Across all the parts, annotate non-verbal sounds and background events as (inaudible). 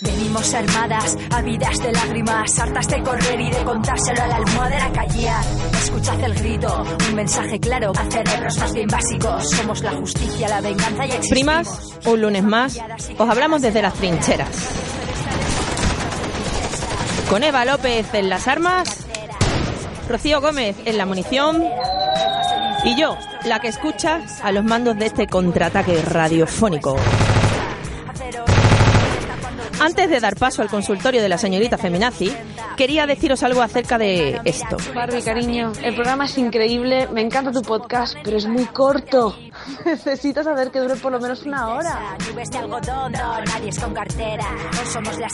Venimos armadas, ávidas de lágrimas, hartas de correr y de contárselo a la almohadera callar. Escuchad el grito, un mensaje claro a cerebros más bien básicos. Somos la justicia, la venganza y existimos. Primas, un lunes más, os hablamos desde las trincheras. Con Eva López en las armas, Rocío Gómez en la munición y yo, la que escucha a los mandos de este contraataque radiofónico. Antes de dar paso al consultorio de la señorita Feminazi, quería deciros algo acerca de esto. Barbie, cariño, el programa es increíble, me encanta tu podcast, pero es muy corto. (laughs) Necesito saber que dure por lo menos una hora.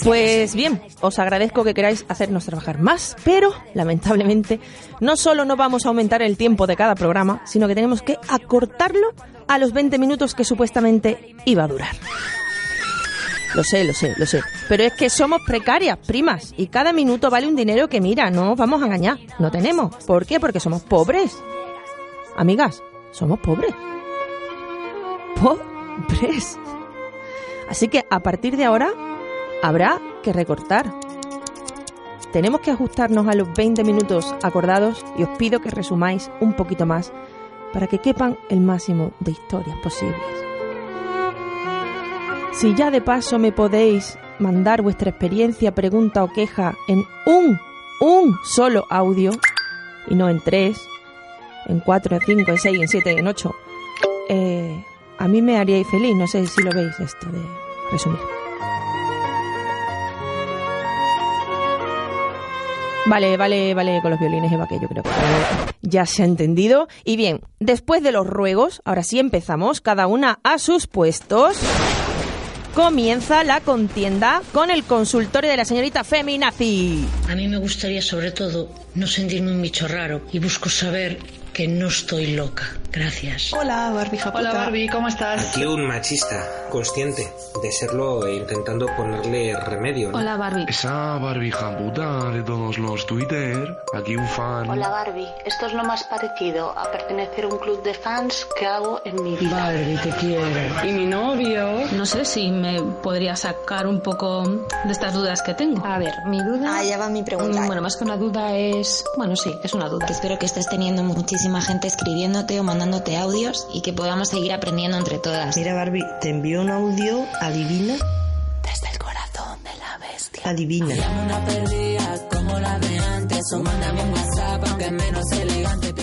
Pues bien, os agradezco que queráis hacernos trabajar más, pero lamentablemente no solo no vamos a aumentar el tiempo de cada programa, sino que tenemos que acortarlo a los 20 minutos que supuestamente iba a durar. Lo sé, lo sé, lo sé. Pero es que somos precarias, primas, y cada minuto vale un dinero que mira, no os vamos a engañar. No tenemos. ¿Por qué? Porque somos pobres. Amigas, somos pobres. Pobres. Así que a partir de ahora habrá que recortar. Tenemos que ajustarnos a los 20 minutos acordados y os pido que resumáis un poquito más para que quepan el máximo de historias posibles. Si ya de paso me podéis mandar vuestra experiencia, pregunta o queja en un, un solo audio, y no en tres, en cuatro, en cinco, en seis, en siete, en ocho, eh, a mí me haríais feliz. No sé si lo veis esto de resumir. Vale, vale, vale con los violines, que yo creo que ya se ha entendido. Y bien, después de los ruegos, ahora sí empezamos, cada una a sus puestos. Comienza la contienda con el consultorio de la señorita Feminazi. A mí me gustaría sobre todo no sentirme un bicho raro y busco saber que no estoy loca. Gracias. Hola, Barbie Japuta. Hola Barbie, ¿cómo estás? Aquí un machista, consciente de serlo e intentando ponerle remedio. ¿no? Hola, Barbie. Esa Barbie japuta de todos los Twitter. Aquí un fan. Hola Barbie, esto es lo más parecido a pertenecer a un club de fans que hago en mi vida. Barbie, te quiero. ¿Y mi novio? No sé si me podría sacar un poco de estas dudas que tengo. A ver, mi duda... Ah, ya va mi pregunta. Bueno, más que una duda es... Bueno, sí, es una duda. Espero que estés teniendo muchísima gente escribiéndote o mandándote audios y que podamos seguir aprendiendo entre todas. Mira, Barbie, te envío un audio, adivina. Desde el corazón de la bestia. Adivina. Una perdida como la de antes, o mándame un WhatsApp, aunque menos elegante.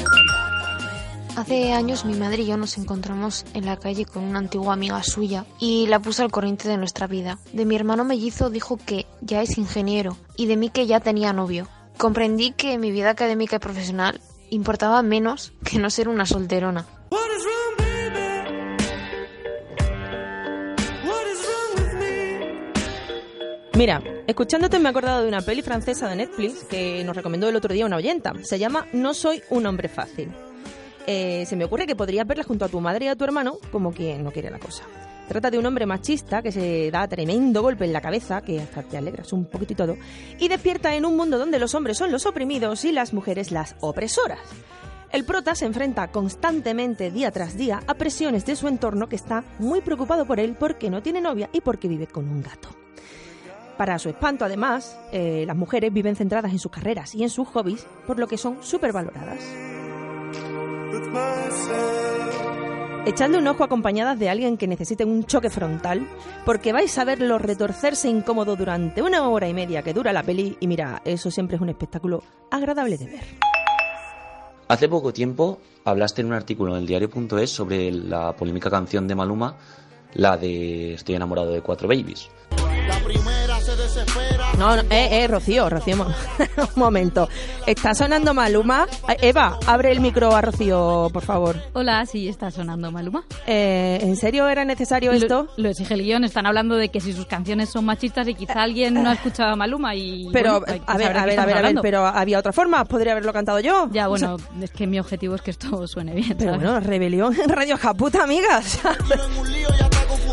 Hace años mi madre y yo nos encontramos en la calle con una antigua amiga suya y la puso al corriente de nuestra vida. De mi hermano mellizo dijo que ya es ingeniero y de mí que ya tenía novio. Comprendí que mi vida académica y profesional importaba menos que no ser una solterona. Mira, escuchándote me he acordado de una peli francesa de Netflix que nos recomendó el otro día una oyenta. Se llama No soy un hombre fácil. Eh, se me ocurre que podrías verla junto a tu madre y a tu hermano como quien no quiere la cosa. Trata de un hombre machista que se da tremendo golpe en la cabeza, que hasta te alegras un poquito y todo, y despierta en un mundo donde los hombres son los oprimidos y las mujeres las opresoras. El prota se enfrenta constantemente día tras día a presiones de su entorno que está muy preocupado por él porque no tiene novia y porque vive con un gato. Para su espanto, además, eh, las mujeres viven centradas en sus carreras y en sus hobbies, por lo que son supervaloradas. Echadle un ojo acompañadas de alguien que necesite un choque frontal, porque vais a verlo retorcerse incómodo durante una hora y media que dura la peli, y mira, eso siempre es un espectáculo agradable de ver. Hace poco tiempo hablaste en un artículo en el diario.es sobre la polémica canción de Maluma, la de Estoy enamorado de cuatro babies. La primera se desespera No, no, eh, eh, Rocío, Rocío, (laughs) un momento. Está sonando Maluma. Eva, abre el micro a Rocío, por favor. Hola, sí, está sonando Maluma. Eh, ¿En serio era necesario esto? Lo, lo exige el guion, están hablando de que si sus canciones son machistas y quizá alguien no ha escuchado a Maluma y... Pero, bueno, a ver, a ver, a ver, a ver, pero había otra forma, podría haberlo cantado yo. Ya, bueno, o sea, es que mi objetivo es que esto suene bien. Pero ¿sabes? bueno, rebelión en Radio Japuta, amigas.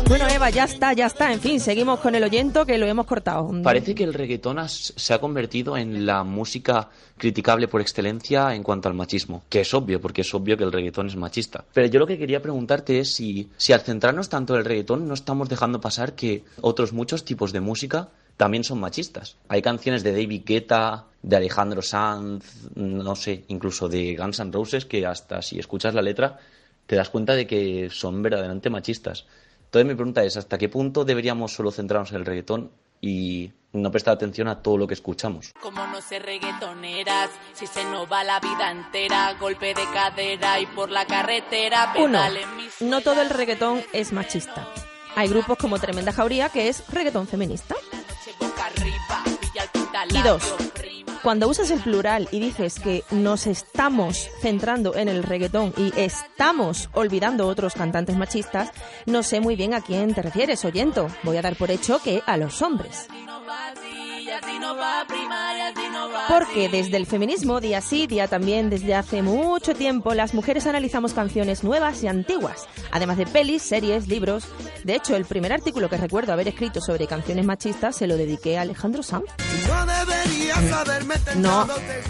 Bueno, Eva, ya está, ya está. En fin, seguimos con el oyento que lo hemos cortado. Parece que el reggaetón has- se ha convertido en la música criticable por excelencia en cuanto al machismo. Que es obvio, porque es obvio que el reggaetón es machista. Pero yo lo que quería preguntarte es si, si al centrarnos tanto en el reggaetón no estamos dejando pasar que otros muchos tipos de música también son machistas. Hay canciones de David Guetta, de Alejandro Sanz, no sé, incluso de Guns N' Roses que hasta si escuchas la letra te das cuenta de que son verdaderamente machistas. Entonces mi pregunta es, ¿hasta qué punto deberíamos solo centrarnos en el reggaetón y no prestar atención a todo lo que escuchamos? Como no ser reggaetoneras, si se nos va la vida entera, golpe de cadera y por la carretera, Uno, no todo el reggaetón es machista. Hay grupos como Tremenda Jauría que es reggaetón feminista. Y dos, cuando usas el plural y dices que nos estamos centrando en el reggaetón y estamos olvidando otros cantantes machistas, no sé muy bien a quién te refieres, oyento. Voy a dar por hecho que a los hombres. Porque desde el feminismo, día sí, día también, desde hace mucho tiempo, las mujeres analizamos canciones nuevas y antiguas, además de pelis, series, libros. De hecho, el primer artículo que recuerdo haber escrito sobre canciones machistas se lo dediqué a Alejandro Sanz. No,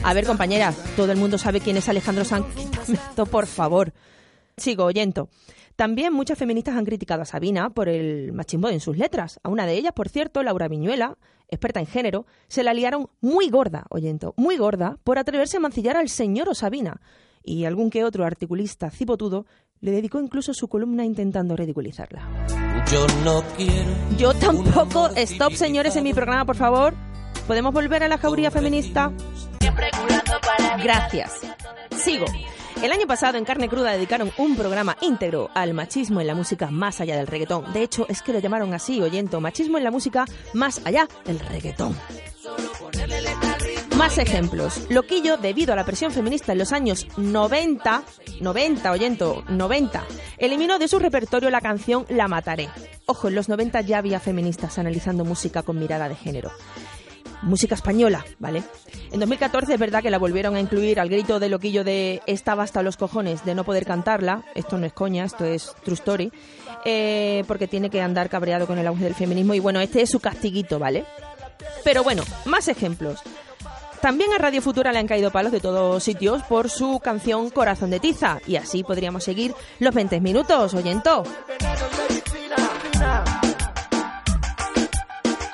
a ver compañera, todo el mundo sabe quién es Alejandro Sanz. (laughs) Por favor. Sigo oyendo. También muchas feministas han criticado a Sabina por el machismo en sus letras. A una de ellas, por cierto, Laura Viñuela, experta en género, se la liaron muy gorda, oyento, muy gorda, por atreverse a mancillar al señor Sabina. Y algún que otro articulista cipotudo le dedicó incluso su columna intentando ridiculizarla. Yo no quiero. Yo tampoco. Stop, señores, en mi programa, por favor. ¿Podemos volver a la jauría feminista? Gracias. Sigo. El año pasado en Carne Cruda dedicaron un programa íntegro al machismo en la música más allá del reggaetón. De hecho, es que lo llamaron así, oyento, machismo en la música más allá del reggaetón. Más ejemplos. Loquillo, debido a la presión feminista en los años 90, 90, oyento, 90, eliminó de su repertorio la canción La Mataré. Ojo, en los 90 ya había feministas analizando música con mirada de género. Música española, ¿vale? En 2014 es verdad que la volvieron a incluir al grito de loquillo de estaba hasta los cojones de no poder cantarla. Esto no es coña, esto es true story. eh, porque tiene que andar cabreado con el auge del feminismo y bueno, este es su castiguito, ¿vale? Pero bueno, más ejemplos. También a Radio Futura le han caído palos de todos sitios por su canción Corazón de Tiza. Y así podríamos seguir los 20 minutos, oyento.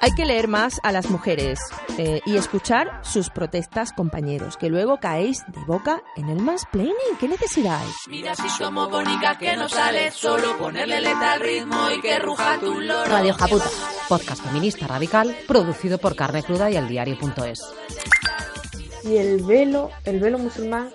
Hay que leer más a las mujeres eh, y escuchar sus protestas, compañeros, que luego caéis de boca en el mansplaining. ¿Qué necesidad hay? Mira si somos bonitas que no sale solo ponerle letra al ritmo y que ruja tu loro. Radio Japuta, podcast feminista radical producido por Carne Cruda y el diario.es. si el velo, el velo musulmán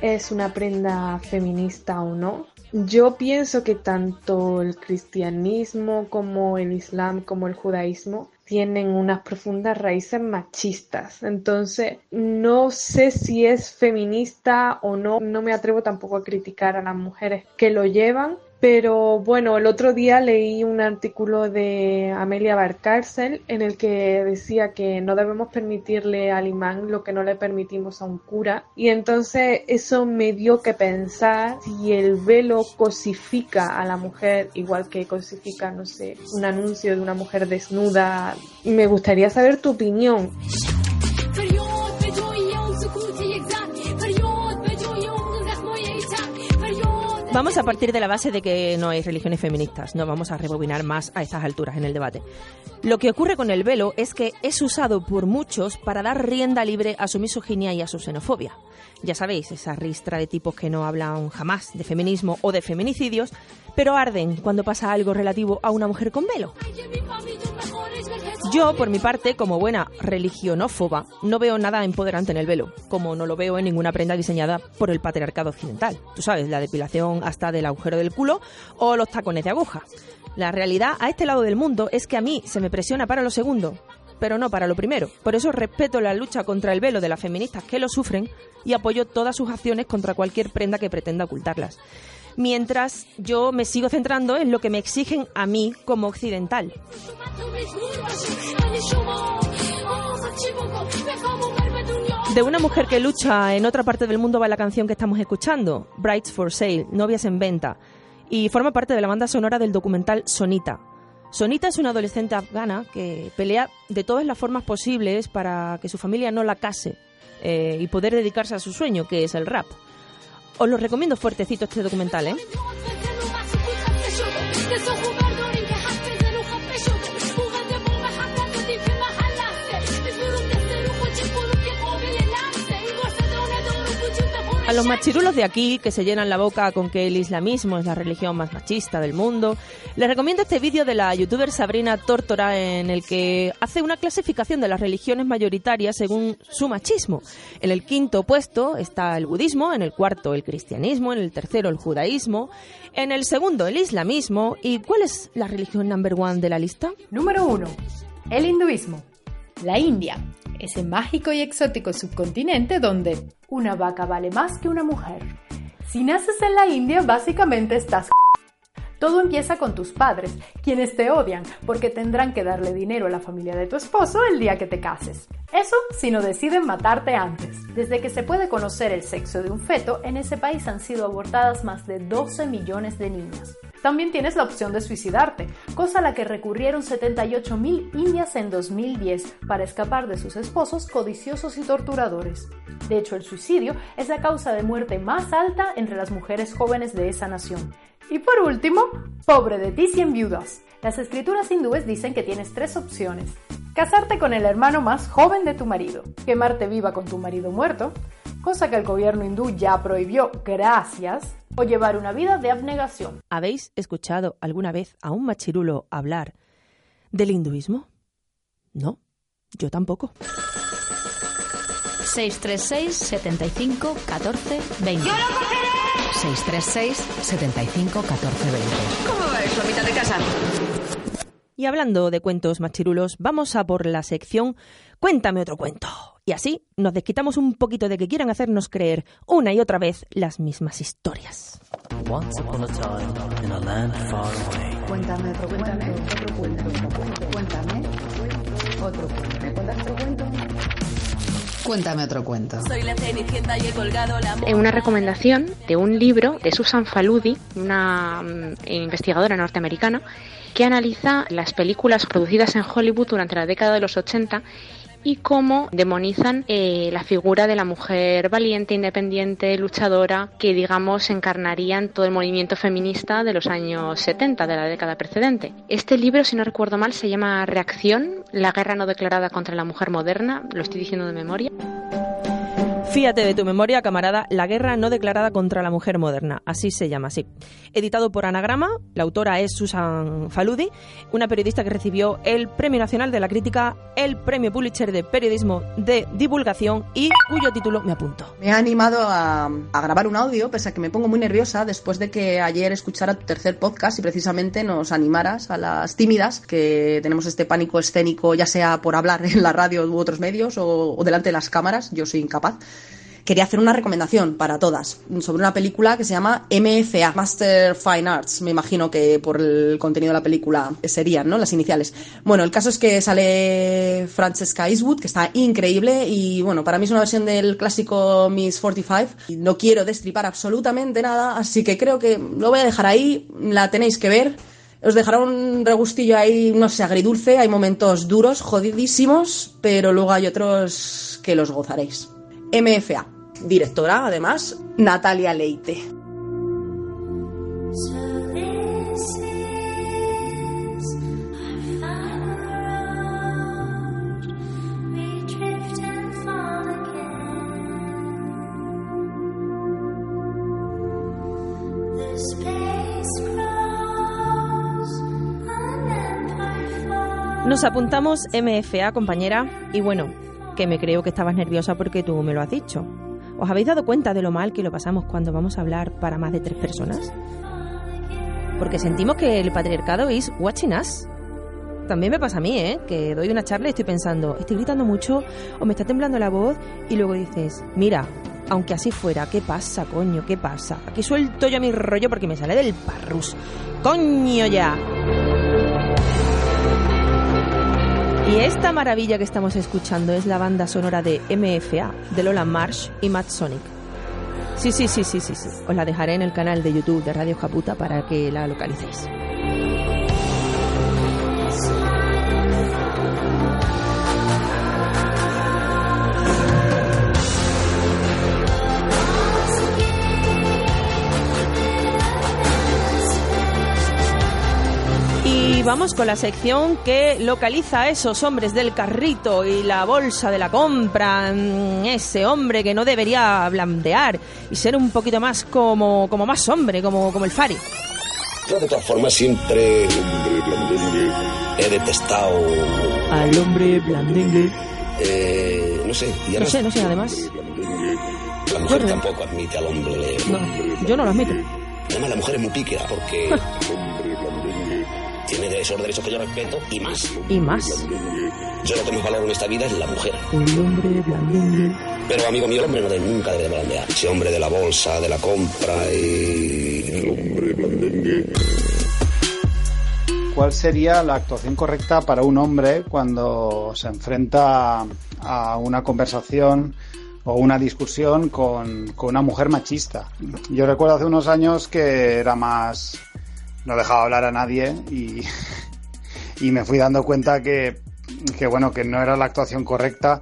es una prenda feminista o no. Yo pienso que tanto el cristianismo como el islam como el judaísmo tienen unas profundas raíces machistas. Entonces, no sé si es feminista o no. No me atrevo tampoco a criticar a las mujeres que lo llevan. Pero bueno, el otro día leí un artículo de Amelia Barcárcel en el que decía que no debemos permitirle al imán lo que no le permitimos a un cura. Y entonces eso me dio que pensar si el velo cosifica a la mujer igual que cosifica, no sé, un anuncio de una mujer desnuda. Me gustaría saber tu opinión. Vamos a partir de la base de que no hay religiones feministas, no vamos a rebobinar más a estas alturas en el debate. Lo que ocurre con el velo es que es usado por muchos para dar rienda libre a su misoginia y a su xenofobia. Ya sabéis, esa ristra de tipos que no hablan jamás de feminismo o de feminicidios, pero arden cuando pasa algo relativo a una mujer con velo. Yo, por mi parte, como buena religionófoba, no veo nada empoderante en el velo, como no lo veo en ninguna prenda diseñada por el patriarcado occidental. Tú sabes, la depilación hasta del agujero del culo o los tacones de aguja. La realidad a este lado del mundo es que a mí se me presiona para lo segundo, pero no para lo primero. Por eso respeto la lucha contra el velo de las feministas que lo sufren y apoyo todas sus acciones contra cualquier prenda que pretenda ocultarlas. Mientras yo me sigo centrando en lo que me exigen a mí como occidental. De una mujer que lucha en otra parte del mundo va la canción que estamos escuchando, Brides for Sale, Novias en Venta, y forma parte de la banda sonora del documental Sonita. Sonita es una adolescente afgana que pelea de todas las formas posibles para que su familia no la case eh, y poder dedicarse a su sueño, que es el rap. Os lo recomiendo fuertecito este documental, ¿eh? A los machirulos de aquí, que se llenan la boca con que el islamismo es la religión más machista del mundo, les recomiendo este vídeo de la youtuber Sabrina Tórtora en el que hace una clasificación de las religiones mayoritarias según su machismo. En el quinto puesto está el budismo, en el cuarto el cristianismo, en el tercero el judaísmo, en el segundo el islamismo. ¿Y cuál es la religión number one de la lista? Número uno, el hinduismo. La India, ese mágico y exótico subcontinente donde una vaca vale más que una mujer. Si naces en la India, básicamente estás... Todo empieza con tus padres, quienes te odian porque tendrán que darle dinero a la familia de tu esposo el día que te cases. Eso si no deciden matarte antes. Desde que se puede conocer el sexo de un feto, en ese país han sido abortadas más de 12 millones de niñas. También tienes la opción de suicidarte, cosa a la que recurrieron 78.000 indias en 2010 para escapar de sus esposos codiciosos y torturadores. De hecho, el suicidio es la causa de muerte más alta entre las mujeres jóvenes de esa nación. Y por último, pobre de ti si viudas. Las escrituras hindúes dicen que tienes tres opciones. Casarte con el hermano más joven de tu marido, quemarte viva con tu marido muerto, cosa que el gobierno hindú ya prohibió gracias, o llevar una vida de abnegación. ¿Habéis escuchado alguna vez a un machirulo hablar del hinduismo? No, yo tampoco. 636 75 14 20. 636 75 14 20. ¿Cómo va eso a mitad de casa? Y hablando de cuentos machirulos, vamos a por la sección Cuéntame otro cuento. Y así nos desquitamos un poquito de que quieran hacernos creer una y otra vez las mismas historias. Once upon a time in a land far away. Cuéntame otro cuento. Otro cuento. Cuéntame otro cuento. Cuéntame otro cuento. Soy la Cenicienta y he colgado la En una recomendación de un libro de Susan Faludi, una mm, investigadora norteamericana, que analiza las películas producidas en Hollywood durante la década de los 80 y cómo demonizan eh, la figura de la mujer valiente, independiente, luchadora, que digamos encarnarían todo el movimiento feminista de los años 70, de la década precedente. Este libro, si no recuerdo mal, se llama Reacción, la guerra no declarada contra la mujer moderna, lo estoy diciendo de memoria. Fíjate de tu memoria, camarada, La guerra no declarada contra la mujer moderna, así se llama, así. Editado por Anagrama, la autora es Susan Faludi, una periodista que recibió el Premio Nacional de la Crítica, el Premio Pulitzer de Periodismo de Divulgación y cuyo título me apunto. Me ha animado a, grabar un audio, pese a que me pongo muy nerviosa después de que ayer escuchara tu tercer podcast y precisamente nos animaras a las tímidas que tenemos este pánico escénico, ya sea por hablar en la radio u otros medios o delante de las cámaras, yo soy incapaz quería hacer una recomendación para todas sobre una película que se llama MFA, Master Fine Arts, me imagino que por el contenido de la película serían, ¿no? Las iniciales. Bueno, el caso es que sale Francesca Eastwood, que está increíble y bueno, para mí es una versión del clásico Miss 45 y no quiero destripar absolutamente nada, así que creo que lo voy a dejar ahí, la tenéis que ver. Os dejará un regustillo ahí, no sé, agridulce. Hay momentos duros, jodidísimos, pero luego hay otros que los gozaréis. MFA. Directora, además, Natalia Leite. Nos apuntamos MFA, compañera, y bueno, que me creo que estabas nerviosa porque tú me lo has dicho. ¿Os habéis dado cuenta de lo mal que lo pasamos cuando vamos a hablar para más de tres personas? Porque sentimos que el patriarcado is watching us. también me pasa a mí, ¿eh? Que doy una charla y estoy pensando, estoy gritando mucho o me está temblando la voz y luego dices, mira, aunque así fuera, ¿qué pasa, coño? ¿Qué pasa? Aquí suelto yo mi rollo porque me sale del parrus. ¡Coño ya! Y esta maravilla que estamos escuchando es la banda sonora de MFA, de Lola Marsh y Matt Sonic. Sí, sí, sí, sí, sí, sí. Os la dejaré en el canal de YouTube de Radio Japuta para que la localicéis. Vamos con la sección que localiza a esos hombres del carrito y la bolsa de la compra. mm, Ese hombre que no debería blandear y ser un poquito más como, como más hombre, como, como el Fari. Yo de todas formas siempre he detestado, Al hombre blandengue. eh, no sé, No sé, no sé, además. la mujer tampoco admite al hombre. No, yo no lo admito. Además la mujer es muy píquera porque (laughs) tiene esos derechos que yo respeto y más. Y más. Yo lo que más valoro en esta vida es la mujer. El hombre blandengue. Pero amigo mío, el hombre no debe- nunca debe blandear. Ese hombre de la bolsa, de la compra y... El hombre blandengue. ¿Cuál sería la actuación correcta para un hombre cuando se enfrenta a una conversación o una discusión con, con una mujer machista? Yo recuerdo hace unos años que era más... no dejaba hablar a nadie y, y me fui dando cuenta que, que, bueno, que no era la actuación correcta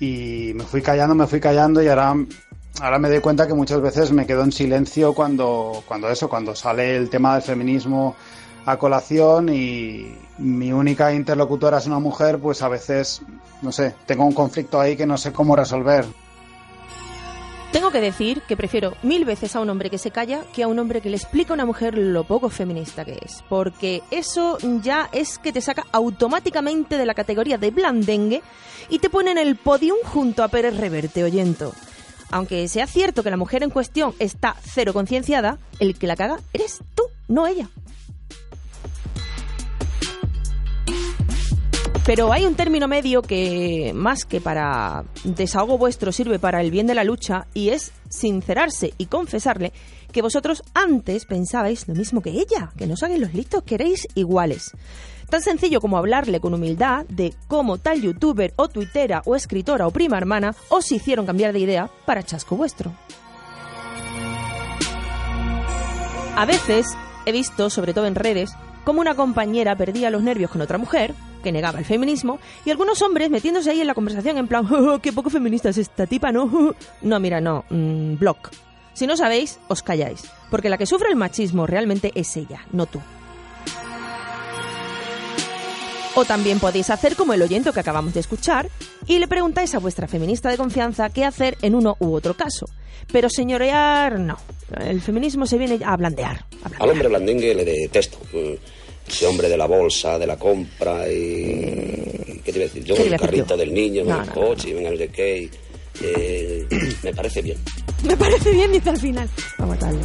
y me fui callando, me fui callando y ahora, ahora me doy cuenta que muchas veces me quedo en silencio cuando, cuando eso, cuando sale el tema del feminismo a colación y mi única interlocutora es una mujer, pues a veces, no sé, tengo un conflicto ahí que no sé cómo resolver. Tengo que decir que prefiero mil veces a un hombre que se calla que a un hombre que le explica a una mujer lo poco feminista que es. Porque eso ya es que te saca automáticamente de la categoría de blandengue y te pone en el podium junto a Pérez Reverte oyento. Aunque sea cierto que la mujer en cuestión está cero concienciada, el que la caga eres tú, no ella. Pero hay un término medio que, más que para desahogo vuestro, sirve para el bien de la lucha y es sincerarse y confesarle que vosotros antes pensabais lo mismo que ella, que no os los listos, que erais iguales. Tan sencillo como hablarle con humildad de cómo tal youtuber o tuitera o escritora o prima hermana os hicieron cambiar de idea para chasco vuestro. A veces he visto, sobre todo en redes, cómo una compañera perdía los nervios con otra mujer, que negaba el feminismo, y algunos hombres metiéndose ahí en la conversación en plan, "Oh, qué poco feminista es esta tipa, ¿no? (laughs) No, mira, no, mm, block. Si no sabéis, os calláis, porque la que sufre el machismo realmente es ella, no tú. O también podéis hacer como el oyente que acabamos de escuchar y le preguntáis a vuestra feminista de confianza qué hacer en uno u otro caso. Pero señorear, no. El feminismo se viene a blandear. Al hombre blandengue le detesto. Ese hombre de la bolsa, de la compra y... ¿Qué te iba a decir? Yo ¿Qué con el carrito del niño, No, con el no, coche venga no sé qué. y, eh, (coughs) me parece bien. Me parece bien, dice al final. Vamos a darle.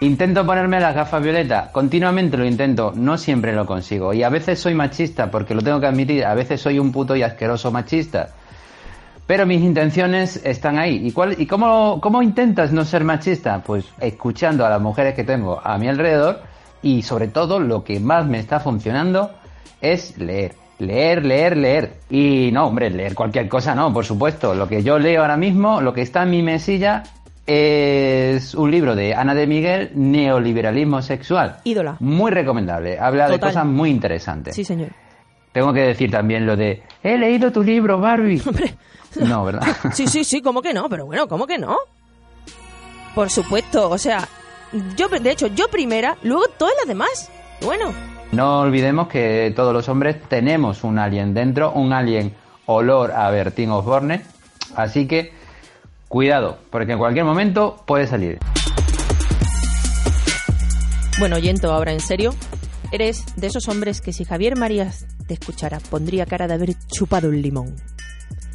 Intento ponerme las gafas violetas, continuamente lo intento, no siempre lo consigo. Y a veces soy machista, porque lo tengo que admitir, a veces soy un puto y asqueroso machista. Pero mis intenciones están ahí. ¿Y, cuál, y cómo, cómo intentas no ser machista? Pues escuchando a las mujeres que tengo a mi alrededor y sobre todo lo que más me está funcionando es leer. Leer, leer, leer. Y no, hombre, leer cualquier cosa no, por supuesto. Lo que yo leo ahora mismo, lo que está en mi mesilla, es un libro de Ana de Miguel, Neoliberalismo Sexual. Ídola. Muy recomendable. Habla de cosas muy interesantes. Sí, señor. Tengo que decir también lo de, he leído tu libro, Barbie. (laughs) No, ¿verdad? (laughs) Sí, sí, sí, ¿cómo que no? Pero bueno, ¿cómo que no? Por supuesto, o sea, yo, de hecho, yo primera, luego todas las demás. Bueno, No olvidemos que todos los hombres tenemos un alien dentro, un alien olor a Bertín Osborne. Así que cuidado, porque en cualquier momento puede salir. bueno, oyento, ahora en serio, eres de esos hombres que si Javier Marías te escuchara, pondría cara de haber chupado un limón.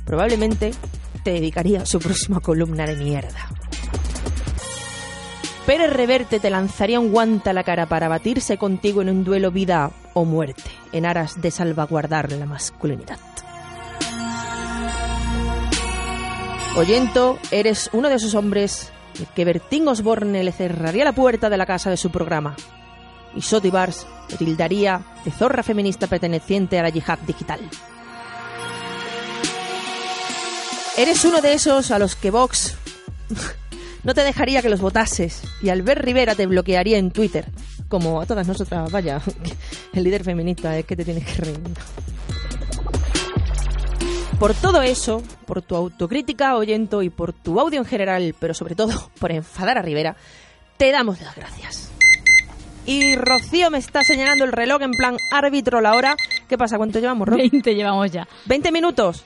Probablemente te dedicaría a su próxima columna de mierda. Pérez Reverte te lanzaría un guante a la cara para batirse contigo en un duelo vida o muerte, en aras de salvaguardar la masculinidad. Oyento, eres uno de esos hombres que Bertín Osborne le cerraría la puerta de la casa de su programa. Y Sotibars le tildaría de zorra feminista perteneciente a la yihad digital. Eres uno de esos a los que Vox (laughs) no te dejaría que los votases y Albert Rivera te bloquearía en Twitter. Como a todas nosotras, vaya, (laughs) el líder feminista es que te tienes que reír. Por todo eso, por tu autocrítica, oyento, y por tu audio en general, pero sobre todo por enfadar a Rivera, te damos las gracias. Y Rocío me está señalando el reloj en plan árbitro la hora. ¿Qué pasa? ¿Cuánto llevamos, Ro? 20 llevamos ya. 20 minutos.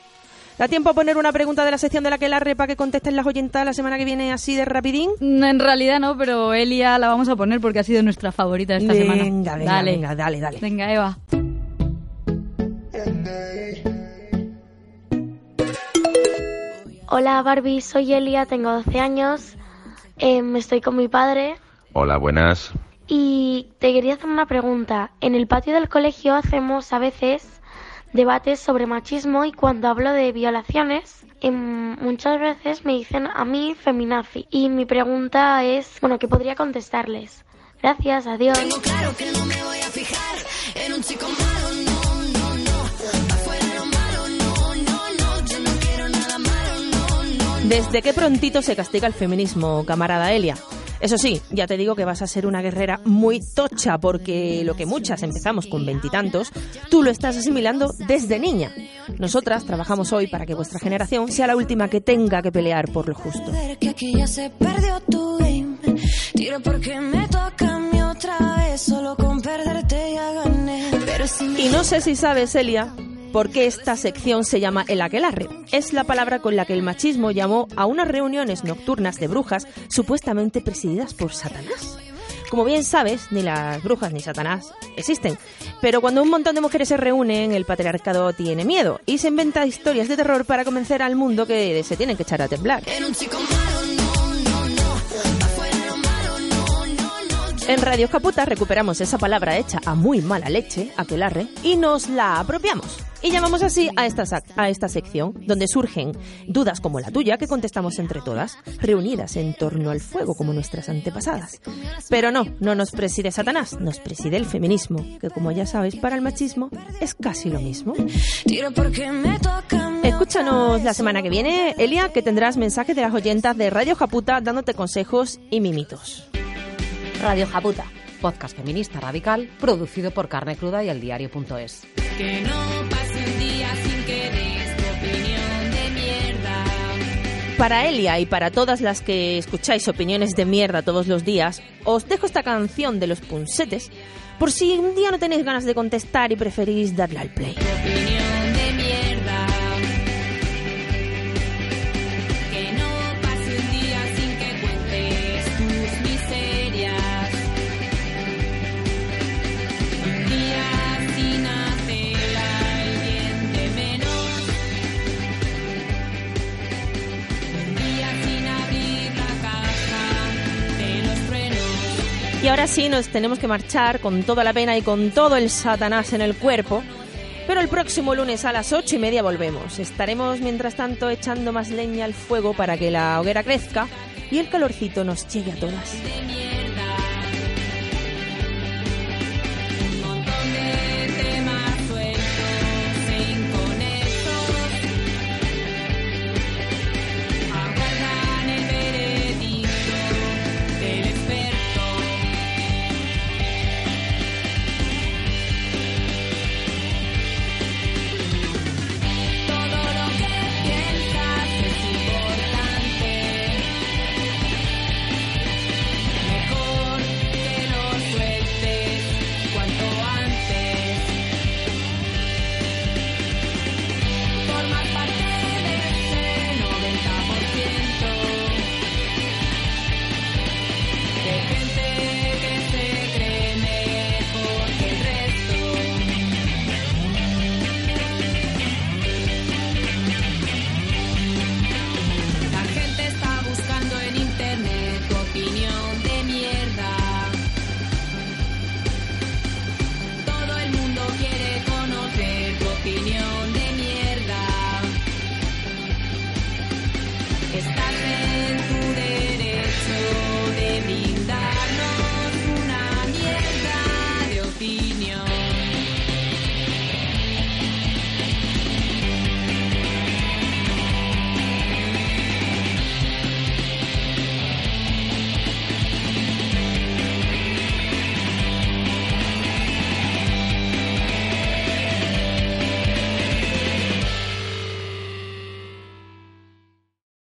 ¿Da tiempo a poner una pregunta de la sección de la que la repa que contesten las oyentas la semana que viene así de rapidín? No, en realidad no, pero Elia la vamos a poner porque ha sido nuestra favorita esta venga, semana. Venga, dale. venga, dale, dale. Venga, Eva. Hola Barbie, soy Elia, tengo 12 años, em, estoy con mi padre Hola, buenas. Y te quería hacer una pregunta. En el patio del colegio hacemos a veces debates sobre machismo y cuando hablo de violaciones, em, muchas veces me dicen a mí feminazi. Y mi pregunta es, bueno, ¿qué podría contestarles? Gracias, adiós. Claro que no me voy a fijar en un chico malo, no, no, no. Afuera lo malo, no, no, no. Yo no quiero nada malo, no, no. ¿Desde qué prontito se castiga el feminismo, camarada Elia? Eso sí, ya te digo que vas a ser una guerrera muy tocha, porque lo que muchas empezamos con veintitantos, tú lo estás asimilando desde niña. Nosotras trabajamos hoy para que vuestra generación sea la última que tenga que pelear por lo justo. Y no sé si sabes, Elia, por qué esta sección se llama el aquelarre. Es la palabra con la que el machismo llamó a unas reuniones nocturnas de brujas supuestamente presididas por Satanás. Como bien sabes, ni las brujas ni Satanás existen. Pero cuando un montón de mujeres se reúnen, el patriarcado tiene miedo y se inventa historias de terror para convencer al mundo que se tienen que echar a temblar. En Radio Caputa recuperamos esa palabra hecha a muy mala leche, aquelarre, y nos la apropiamos. Y llamamos así a esta, sac- a esta sección, donde surgen dudas como la tuya que contestamos entre todas, reunidas en torno al fuego como nuestras antepasadas. Pero no, no nos preside Satanás, nos preside el feminismo, que como ya sabes, para el machismo es casi lo mismo. Escúchanos la semana que viene, Elia, que tendrás mensajes de las oyentas de Radio Japuta dándote consejos y mimitos. Radio Japuta, podcast feminista radical producido por Carne Cruda y el diario.es. Que no pase un día sin que des tu opinión de mierda. Para Elia y para todas las que escucháis opiniones de mierda todos los días, os dejo esta canción de los punsetes por si un día no tenéis ganas de contestar y preferís darle al play. Y ahora sí nos tenemos que marchar con toda la pena y con todo el satanás en el cuerpo. Pero el próximo lunes a las ocho y media volvemos. Estaremos mientras tanto echando más leña al fuego para que la hoguera crezca y el calorcito nos llegue a todas.